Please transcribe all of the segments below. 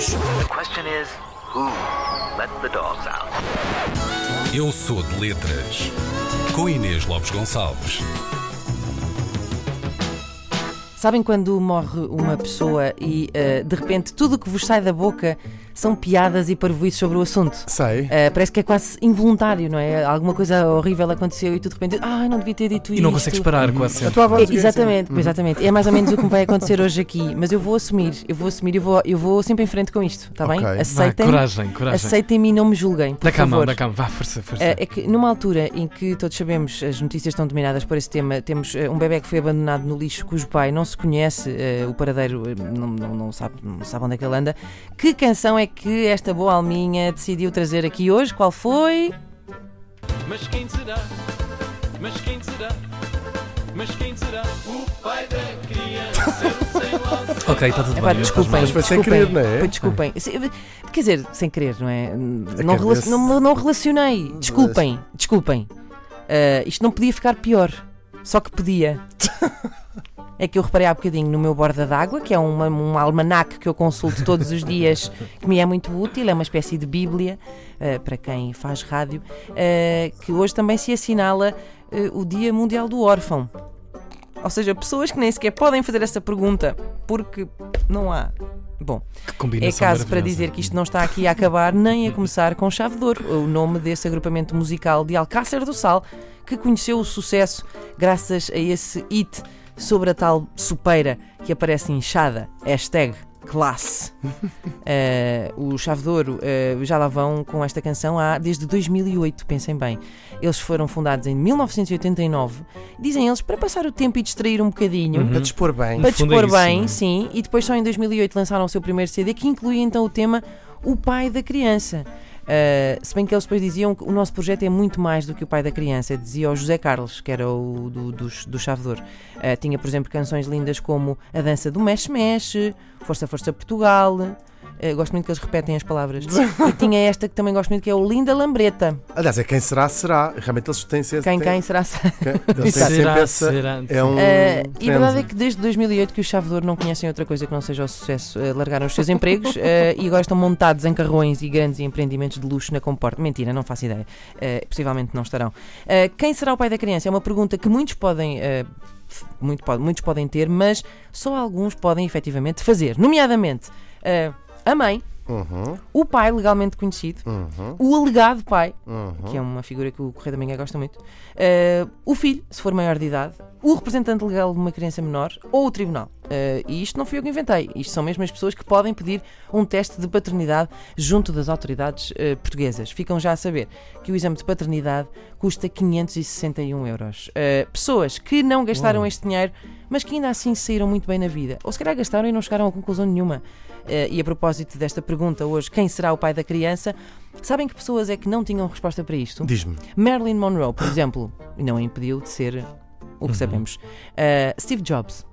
cães. The question is, who let the dogs out? Eu sou de letras. Com Inês Lopes Gonçalves. Sabem quando morre uma pessoa e eh, de repente tudo o que vos sai da boca são piadas e parvoíces sobre o assunto? Sei. Eh, parece que é quase involuntário, não é? Alguma coisa horrível aconteceu e tu de repente, ah, não devia ter dito E isto. não consegues parar com a A cena. tua voz É, exatamente, pois exatamente. É mais ou menos o que me vai acontecer hoje aqui. Mas eu vou assumir, eu vou assumir, eu vou, eu vou sempre em frente com isto, está bem? Ok. Vá, Aceitem, coragem, coragem. aceitem-me e não me julguem. Por Dá cá mão, favor. dá cá. Vá, força, força. Eh, É que numa altura em que todos sabemos as notícias estão dominadas por esse tema, temos eh, um bebê que foi abandonado no lixo cujo pai não se conhece, o paradeiro não, não, não sabe, não sabe onde é que ele anda. Que canção é que esta boa alminha decidiu trazer aqui hoje? Qual foi? Mas quem será? Mas quem será? Mas quem será? O pai da criança, eu sei lá. ok, está tudo Epá, bem. desculpem, Mas foi sem desculpem, querer, não é? Foi, Desculpem. Se- Quer dizer, sem querer, não é? Não, cabeça- relac- não, não relacionei. Desculpem, desculpem. Eh, isto não podia ficar pior. Só que podia. É que eu reparei há bocadinho no meu borda d'água, que é uma, um almanaque que eu consulto todos os dias, que me é muito útil, é uma espécie de bíblia eh, para quem faz rádio, eh, que hoje também se assinala eh, o Dia Mundial do Órfão. Ou seja, pessoas que nem sequer podem fazer essa pergunta, porque não há. Bom, é caso para dizer que isto não está aqui a acabar nem a começar com Chave de Ouro, o nome desse agrupamento musical de Alcácer do Sal, que conheceu o sucesso graças a esse hit sobre a tal supeira que aparece inchada, hashtag classe. Eh, o Chave de Ouro eh, já lá vão com esta canção há desde 2008, pensem bem. Eles foram fundados em 1989, dizem eles, para passar o tempo e distrair um bocadinho, Para dispor bem. para é dispor isso, bem, é? sim, e depois só em 2008 lançaram o seu primeiro CD que incluía então o tema O Pai da Criança. Uh, se bem que eles depois diziam que o nosso projeto é muito mais do que o pai da criança, dizia o José Carlos, que era o do, dos- do, Chavedor. Uh, tinha, por exemplo, canções lindas como A Dança do Mexe Mexe, Força Força Portugal. Uh, gosto muito que eles repetem as palavras. e tinha esta que também gosto muito, que é o Linda Lambreta. Aliás, é quem será, será. Realmente eles têm sempre. Quem, têm- quem será? Têm sempre Será, essa. será. É um. Uh, e a verdade é que desde 2008 que os Chavedor não conhecem outra coisa que não seja o sucesso. Uh, largaram os seus empregos uh, e agora estão montados em carrões e grandes empreendimentos de luxo na comporta. Mentira, não faço ideia. Uh, possivelmente não estarão. Uh, quem será o pai da criança? É uma pergunta que muitos podem. uh, muito muitos podem ter, mas só alguns podem efetivamente fazer. Nomeadamente, uh, a mãe, Uhum, o pai legalmente conhecido, uhum, o alegado pai, uhum. que é uma figura que o Correio da Manhã gosta muito, eh, o filho, se for maior de idade, o representante legal de uma criança menor ou o tribunal. Eh, e isto não fui eu que inventei, isto são mesmo as pessoas que podem pedir um teste de paternidade junto das autoridades eh, portuguesas. Ficam já a saber que o exame de paternidade custa 561 euros. Pessoas que não gastaram este dinheiro, mas que ainda assim saíram muito bem na vida. Ou se calhar gastaram e não chegaram a conclusão nenhuma. Eh, e a propósito desta pergunta hoje, quem será o pai da criança? Sabem que pessoas é que não tinham resposta para isto? Diz-me. Marilyn Monroe, por exemplo, não a impediu de ser o que sabemos. Uh, Steve Jobs.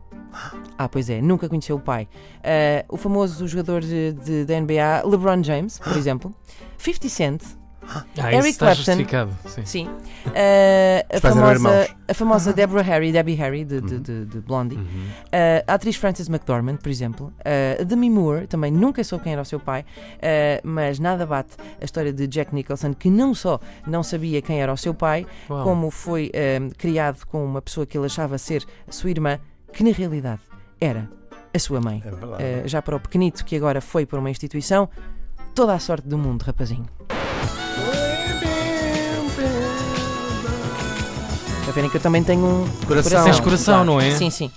Ah, pois é, nunca conheceu o pai. Uh, o famoso jogador de, de- da NBA, LeBron James, por exemplo. 50 Cent, Ah, Eric isso está Clapton. justificado. Sim. sim. Uh, a, famosa, a famosa Deborah Harry, Debbie Harry, de, de, de- de Blondie. Uhum. Uh, a atriz Frances McDormand, por exemplo. Uh, a Demi Moore, também nunca soube quem era o seu pai, uh, mas nada bate a história de Jack Nicholson, que não só não sabia quem era o seu pai, Uau. como foi criado com uma pessoa que ele achava ser a sua irmã, que na realidade era a sua mãe. É. Uh, já para o pequenito que agora foi por uma instituição, toda a sorte do mundo, rapazinho. A verem que eu também tenho um Coração. Tens coração, não é? Sim, sim.